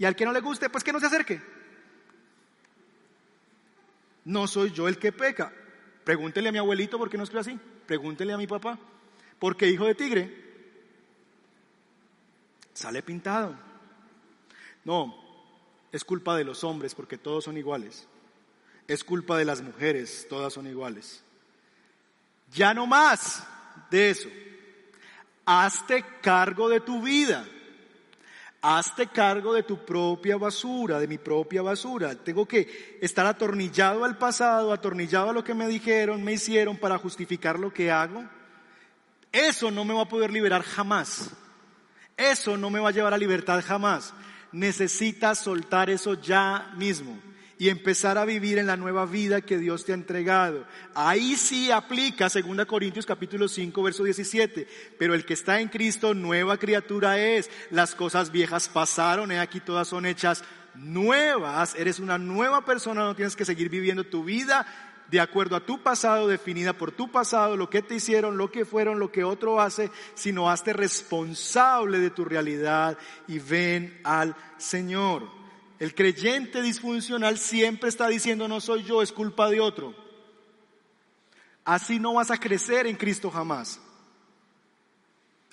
Y al que no le guste, pues que no se acerque. No soy yo el que peca. Pregúntele a mi abuelito por qué no estoy así. Pregúntele a mi papá. Porque hijo de tigre, sale pintado. No, es culpa de los hombres porque todos son iguales. Es culpa de las mujeres, todas son iguales. Ya no más de eso. Hazte cargo de tu vida. Hazte cargo de tu propia basura, de mi propia basura. Tengo que estar atornillado al pasado, atornillado a lo que me dijeron, me hicieron para justificar lo que hago. Eso no me va a poder liberar jamás. Eso no me va a llevar a libertad jamás. Necesitas soltar eso ya mismo y empezar a vivir en la nueva vida que Dios te ha entregado. Ahí sí aplica 2 Corintios capítulo 5 verso 17, pero el que está en Cristo nueva criatura es. Las cosas viejas pasaron, he aquí todas son hechas nuevas, eres una nueva persona, no tienes que seguir viviendo tu vida de acuerdo a tu pasado, definida por tu pasado, lo que te hicieron, lo que fueron, lo que otro hace, sino hazte responsable de tu realidad y ven al Señor. El creyente disfuncional siempre está diciendo no soy yo, es culpa de otro. Así no vas a crecer en Cristo jamás.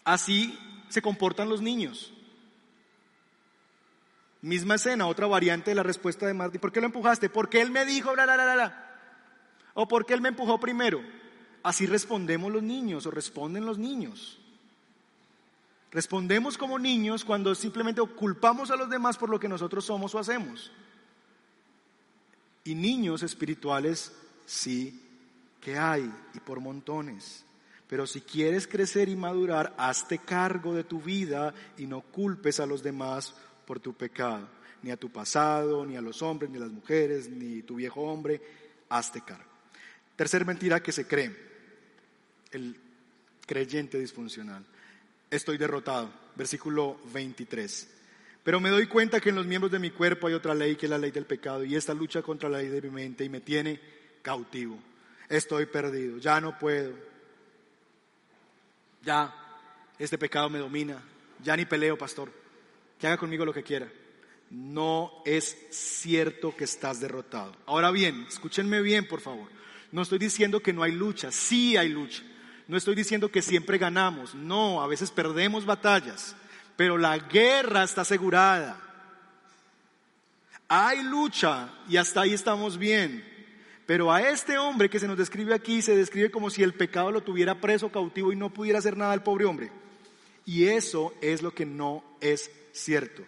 Así se comportan los niños. Misma escena, otra variante de la respuesta de Martín. ¿Por qué lo empujaste? Porque él me dijo, bla, bla, bla. ¿O porque él me empujó primero? Así respondemos los niños o responden los niños. Respondemos como niños cuando simplemente culpamos a los demás por lo que nosotros somos o hacemos. Y niños espirituales sí que hay y por montones. Pero si quieres crecer y madurar, hazte cargo de tu vida y no culpes a los demás por tu pecado, ni a tu pasado, ni a los hombres, ni a las mujeres, ni tu viejo hombre, hazte cargo. Tercer mentira que se cree, el creyente disfuncional. Estoy derrotado, versículo 23. Pero me doy cuenta que en los miembros de mi cuerpo hay otra ley que es la ley del pecado y esta lucha contra la ley de mi mente y me tiene cautivo. Estoy perdido, ya no puedo. Ya, este pecado me domina. Ya ni peleo, pastor. Que haga conmigo lo que quiera. No es cierto que estás derrotado. Ahora bien, escúchenme bien, por favor. No estoy diciendo que no hay lucha, sí hay lucha. No estoy diciendo que siempre ganamos, no, a veces perdemos batallas, pero la guerra está asegurada. Hay lucha y hasta ahí estamos bien. Pero a este hombre que se nos describe aquí se describe como si el pecado lo tuviera preso, cautivo y no pudiera hacer nada al pobre hombre. Y eso es lo que no es cierto.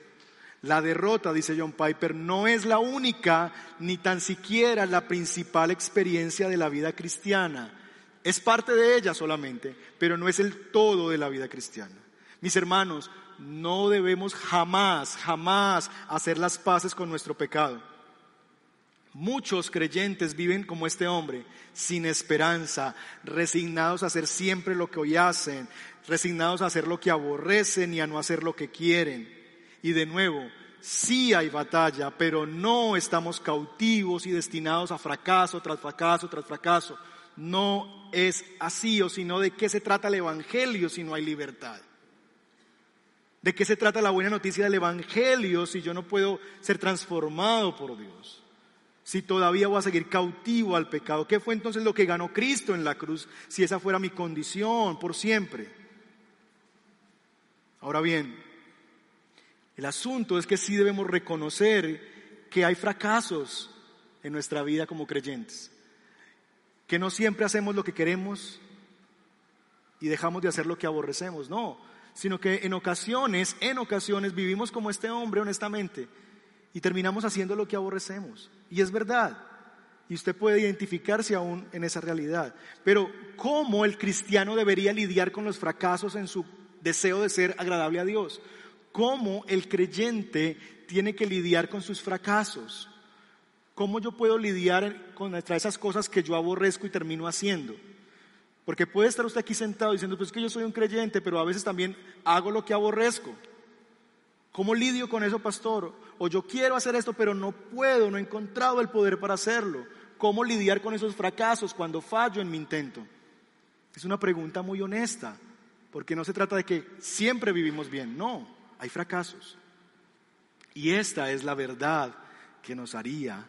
La derrota, dice John Piper, no es la única ni tan siquiera la principal experiencia de la vida cristiana. Es parte de ella solamente, pero no es el todo de la vida cristiana. Mis hermanos, no debemos jamás, jamás hacer las paces con nuestro pecado. Muchos creyentes viven como este hombre, sin esperanza, resignados a hacer siempre lo que hoy hacen, resignados a hacer lo que aborrecen y a no hacer lo que quieren. Y de nuevo, sí hay batalla, pero no estamos cautivos y destinados a fracaso tras fracaso tras fracaso. No es así, o sino de qué se trata el Evangelio si no hay libertad. ¿De qué se trata la buena noticia del Evangelio si yo no puedo ser transformado por Dios? Si todavía voy a seguir cautivo al pecado. ¿Qué fue entonces lo que ganó Cristo en la cruz si esa fuera mi condición por siempre? Ahora bien, el asunto es que sí debemos reconocer que hay fracasos en nuestra vida como creyentes, que no siempre hacemos lo que queremos, y dejamos de hacer lo que aborrecemos, no, sino que en ocasiones, en ocasiones vivimos como este hombre honestamente y terminamos haciendo lo que aborrecemos. Y es verdad. Y usted puede identificarse aún en esa realidad. Pero ¿cómo el cristiano debería lidiar con los fracasos en su deseo de ser agradable a Dios? ¿Cómo el creyente tiene que lidiar con sus fracasos? ¿Cómo yo puedo lidiar con esas cosas que yo aborrezco y termino haciendo? Porque puede estar usted aquí sentado diciendo, pues es que yo soy un creyente, pero a veces también hago lo que aborrezco. ¿Cómo lidio con eso, pastor? O yo quiero hacer esto, pero no puedo, no he encontrado el poder para hacerlo. ¿Cómo lidiar con esos fracasos cuando fallo en mi intento? Es una pregunta muy honesta, porque no se trata de que siempre vivimos bien, no, hay fracasos. Y esta es la verdad que nos haría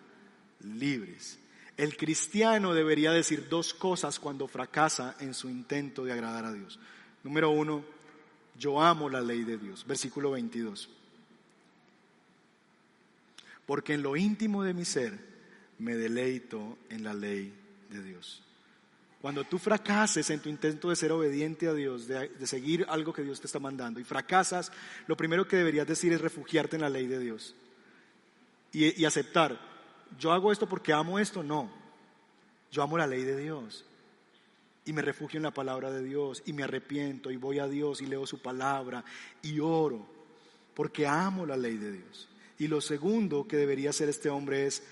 libres. El cristiano debería decir dos cosas cuando fracasa en su intento de agradar a Dios. Número uno, yo amo la ley de Dios. Versículo 22. Porque en lo íntimo de mi ser me deleito en la ley de Dios. Cuando tú fracases en tu intento de ser obediente a Dios, de, seguir algo que Dios te está mandando, y fracasas, lo primero que deberías decir es refugiarte en la ley de Dios. Y, y aceptar, yo hago esto porque amo esto, no. Yo amo la ley de Dios y me refugio en la palabra de Dios y me arrepiento y voy a Dios y leo su palabra y oro porque amo la ley de Dios. Y lo segundo que debería hacer este hombre es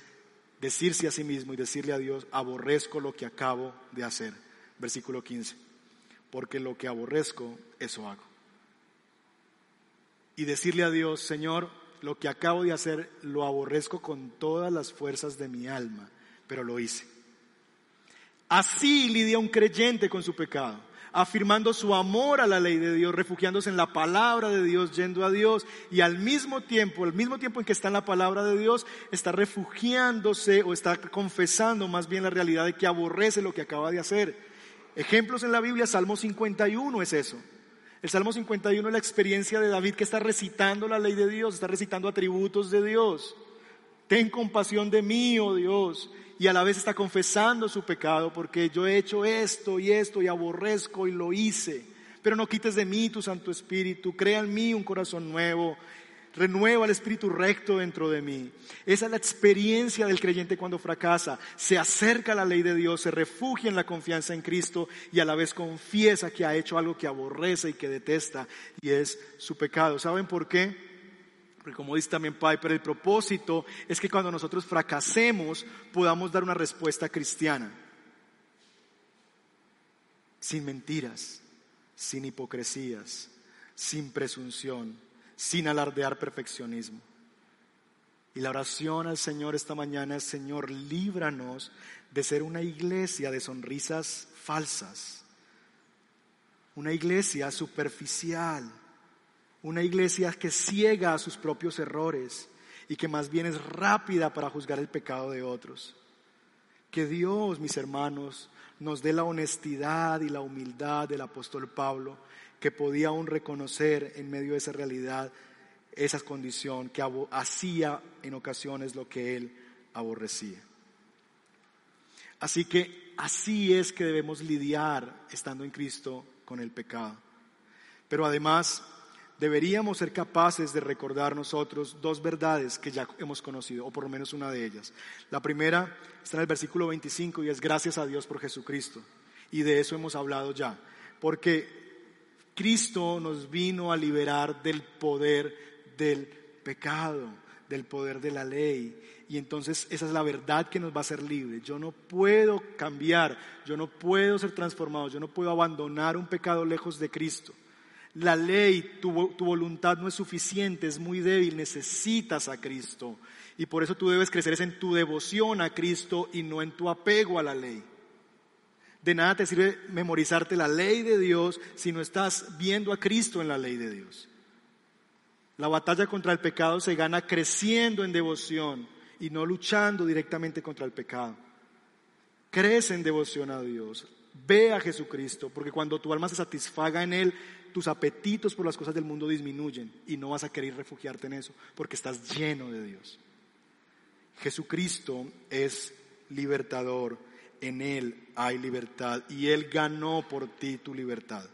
decirse a sí mismo y decirle a Dios, aborrezco lo que acabo de hacer. Versículo 15. Porque lo que aborrezco, eso hago. Y decirle a Dios, Señor, lo que acabo de hacer lo aborrezco con todas las fuerzas de mi alma, pero lo hice. Así lidia un creyente con su pecado, afirmando su amor a la ley de Dios, refugiándose en la palabra de Dios, yendo a Dios y al mismo tiempo, al mismo tiempo en que está en la palabra de Dios, está refugiándose o está confesando más bien la realidad de que aborrece lo que acaba de hacer. Ejemplos en la Biblia, Salmo 51 es eso. El Salmo 51 es la experiencia de David que está recitando la ley de Dios, está recitando atributos de Dios. Ten compasión de mí, oh Dios y a la vez está confesando su pecado porque yo he hecho esto y esto y aborrezco y lo hice. Pero no quites de mí tu Santo Espíritu, crea en mí un corazón nuevo, renueva el espíritu recto dentro de mí. Esa es la experiencia del creyente cuando fracasa. Se acerca a la ley de Dios, se refugia en la confianza en Cristo y a la vez confiesa que ha hecho algo que aborrece y que detesta y es su pecado. ¿Saben por qué? Porque como dice también Piper, el propósito es que cuando nosotros fracasemos podamos dar una respuesta cristiana. Sin mentiras, sin hipocresías, sin presunción, sin alardear perfeccionismo. Y la oración al Señor esta mañana es, Señor, líbranos de ser una iglesia de sonrisas falsas, una iglesia superficial una iglesia que ciega a sus propios errores y que más bien es rápida para juzgar el pecado de otros. Que Dios, mis hermanos, nos dé la honestidad y la humildad del apóstol Pablo, que podía aún reconocer en medio de esa realidad esa condición, que hacía en ocasiones lo que él aborrecía. Así que así es que debemos lidiar estando en Cristo con el pecado. Pero además deberíamos ser capaces de recordar nosotros dos verdades que ya hemos conocido, o por lo menos una de ellas. La primera está en el versículo 25 y es gracias a Dios por Jesucristo. Y de eso hemos hablado ya. Porque Cristo nos vino a liberar del poder del pecado, del poder de la ley. Y entonces esa es la verdad que nos va a hacer libres. Yo no puedo cambiar, yo no puedo ser transformado, yo no puedo abandonar un pecado lejos de Cristo. La ley, tu, voluntad no es suficiente, es muy débil, necesitas a Cristo. Y por eso tú debes crecer en tu devoción a Cristo y no en tu apego a la ley. De nada te sirve memorizarte la ley de Dios si no estás viendo a Cristo en la ley de Dios. La batalla contra el pecado se gana creciendo en devoción y no luchando directamente contra el pecado. Crece en devoción a Dios. Ve a Jesucristo, porque cuando tu alma se satisfaga en Él, tus apetitos por las cosas del mundo disminuyen y no vas a querer refugiarte en eso porque estás lleno de Dios. Jesucristo es libertador, en Él hay libertad y Él ganó por ti tu libertad.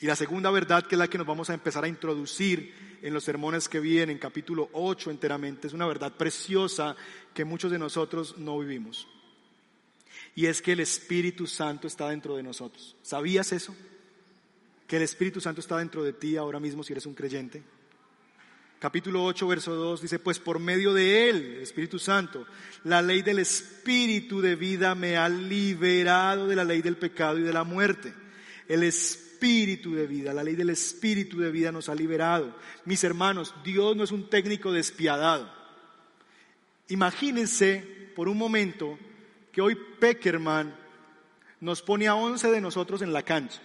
Y la segunda verdad, que es la que nos vamos a empezar a introducir en los sermones que vienen, capítulo 8 enteramente, es una verdad preciosa que muchos de nosotros no vivimos. Y es que el Espíritu Santo está dentro de nosotros. ¿Sabías eso? Que el Espíritu Santo está dentro de ti ahora mismo si eres un creyente capítulo 8, verso 2, dice, pues por medio de Él, el Espíritu Santo, la ley del Espíritu de vida me ha liberado de la ley del pecado y de la muerte. El Espíritu de vida, la ley del Espíritu de vida nos ha liberado. Mis hermanos, Dios no es un técnico despiadado. Imagínense por un momento que hoy Peckerman nos pone a 11 de nosotros en la cancha.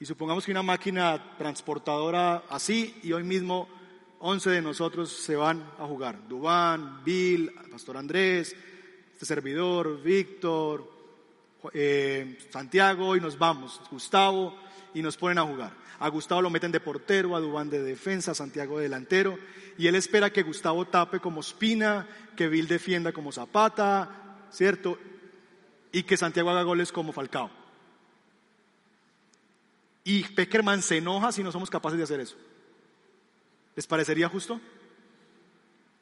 Y supongamos que una máquina transportadora así y hoy mismo 11 de nosotros se van a jugar. Dubán, Bill, Pastor Andrés, este servidor, Víctor, eh, Santiago y nos vamos. Gustavo y nos ponen a jugar. A Gustavo lo meten de portero, a Dubán de defensa, a Santiago de delantero. Y él espera que Gustavo tape como Espina, que Bill defienda como Zapata, ¿cierto? Y que Santiago haga goles como Falcao. Y Peckerman se enoja si no somos capaces de hacer eso. ¿Les parecería justo?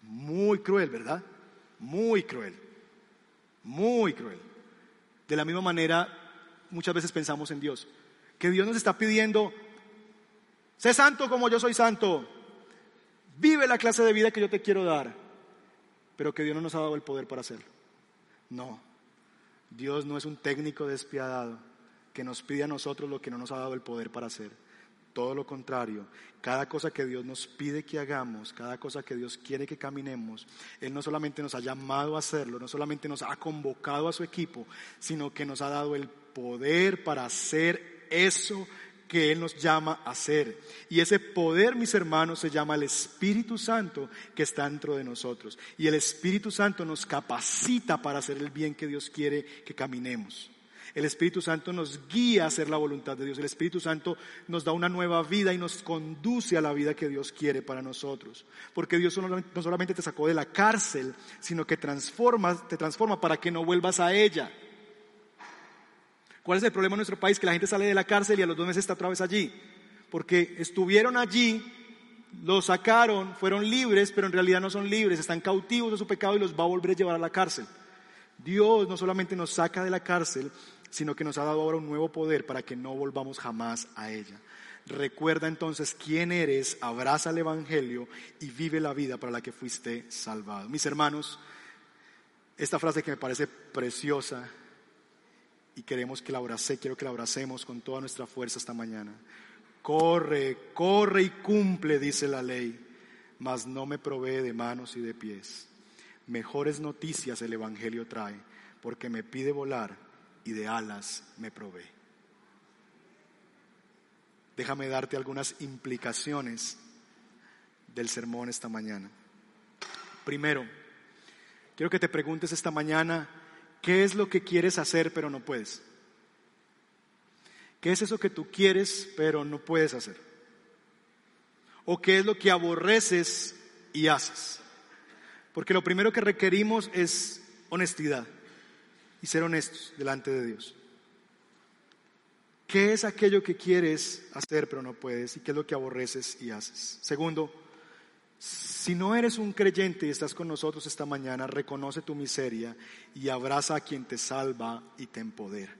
Muy cruel, ¿verdad? Muy cruel. Muy cruel. De la misma manera, muchas veces pensamos en Dios. Que Dios nos está pidiendo, sé santo como yo soy santo. Vive la clase de vida que yo te quiero dar. Pero que Dios no nos ha dado el poder para hacerlo. No. Dios no es un técnico despiadado que nos pide a nosotros lo que no nos ha dado el poder para hacer. Todo lo contrario, cada cosa que Dios nos pide que hagamos, cada cosa que Dios quiere que caminemos, Él no solamente nos ha llamado a hacerlo, no solamente nos ha convocado a su equipo, sino que nos ha dado el poder para hacer eso que Él nos llama a hacer. Y ese poder, mis hermanos, se llama el Espíritu Santo que está dentro de nosotros. Y el Espíritu Santo nos capacita para hacer el bien que Dios quiere que caminemos. El Espíritu Santo nos guía a hacer la voluntad de Dios. El Espíritu Santo nos da una nueva vida y nos conduce a la vida que Dios quiere para nosotros. Porque Dios no solamente te sacó de la cárcel, sino que transforma, te transforma para que no vuelvas a ella. ¿Cuál es el problema en nuestro país? Que la gente sale de la cárcel y a los dos meses está otra vez allí. Porque estuvieron allí, los sacaron, fueron libres, pero en realidad no son libres, están cautivos de su pecado y los va a volver a llevar a la cárcel. Dios no solamente nos saca de la cárcel, sino que nos ha dado ahora un nuevo poder para que no volvamos jamás a ella. Recuerda entonces quién eres, abraza el Evangelio y vive la vida para la que fuiste salvado. Mis hermanos, esta frase que me parece preciosa y queremos que la abrace, quiero que la abracemos con toda nuestra fuerza esta mañana. Corre, corre y cumple, dice la ley, mas no me provee de manos y de pies. Mejores noticias el Evangelio trae, porque me pide volar y de alas me provee. Déjame darte algunas implicaciones del sermón esta mañana. Primero, quiero que te preguntes esta mañana, ¿qué es lo que quieres hacer pero no puedes? ¿Qué es eso que tú quieres pero no puedes hacer? ¿O qué es lo que aborreces y haces? Porque lo primero que requerimos es honestidad y ser honestos delante de Dios. ¿Qué es aquello que quieres hacer pero no puedes? ¿Y qué es lo que aborreces y haces? Segundo, si no eres un creyente y estás con nosotros esta mañana, reconoce tu miseria y abraza a quien te salva y te empodera.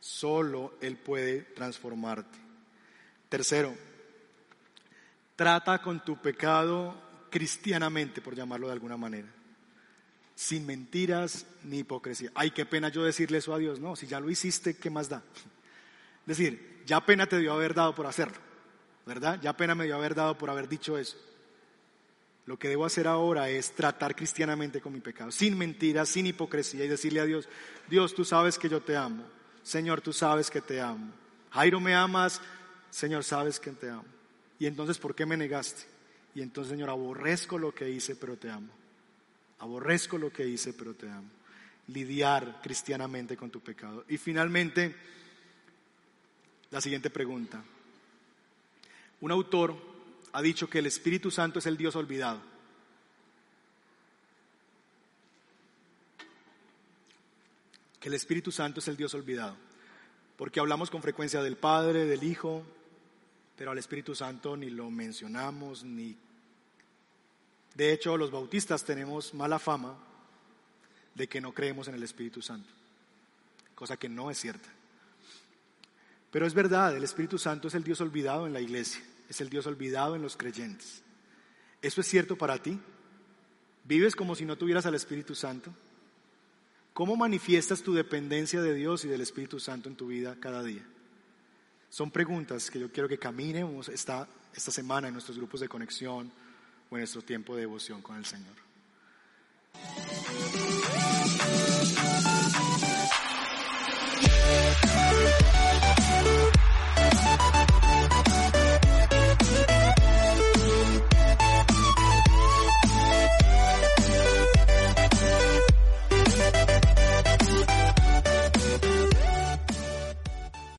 Solo Él puede transformarte. Tercero, trata con tu pecado cristianamente, por llamarlo de alguna manera sin mentiras ni hipocresía. Ay, qué pena yo decirle eso a Dios. No, si ya lo hiciste, ¿qué más da? Es decir, ya pena te dio haber dado por hacerlo, ¿verdad? Ya pena me dio haber dado por haber dicho eso. Lo que debo hacer ahora es tratar cristianamente con mi pecado, sin mentiras, sin hipocresía y decirle a Dios, Dios, tú sabes que yo te amo. Señor, tú sabes que te amo. Jairo, me amas. Señor, sabes que te amo. Y entonces, ¿por qué me negaste? Y entonces, Señor, aborrezco lo que hice, pero te amo. Aborrezco lo que hice, pero te amo. Lidiar cristianamente con tu pecado. Y finalmente, la siguiente pregunta. Un autor ha dicho que el Espíritu Santo es el Dios olvidado. que el Espíritu Santo es el Dios olvidado, porque hablamos con frecuencia del Padre, del Hijo, pero al Espíritu Santo ni lo mencionamos, ni... De hecho, los bautistas tenemos mala fama de que no creemos en el Espíritu Santo, cosa que no es cierta. Pero es verdad, el Espíritu Santo es el Dios olvidado en la iglesia, es el Dios olvidado en los creyentes. ¿Eso es cierto para ti? ¿Vives como si no tuvieras al Espíritu Santo? ¿Cómo manifiestas tu dependencia de Dios y del Espíritu Santo en tu vida cada día? Son preguntas que yo quiero que caminemos esta, esta semana en nuestros grupos de conexión o en nuestro tiempo de devoción con el Señor.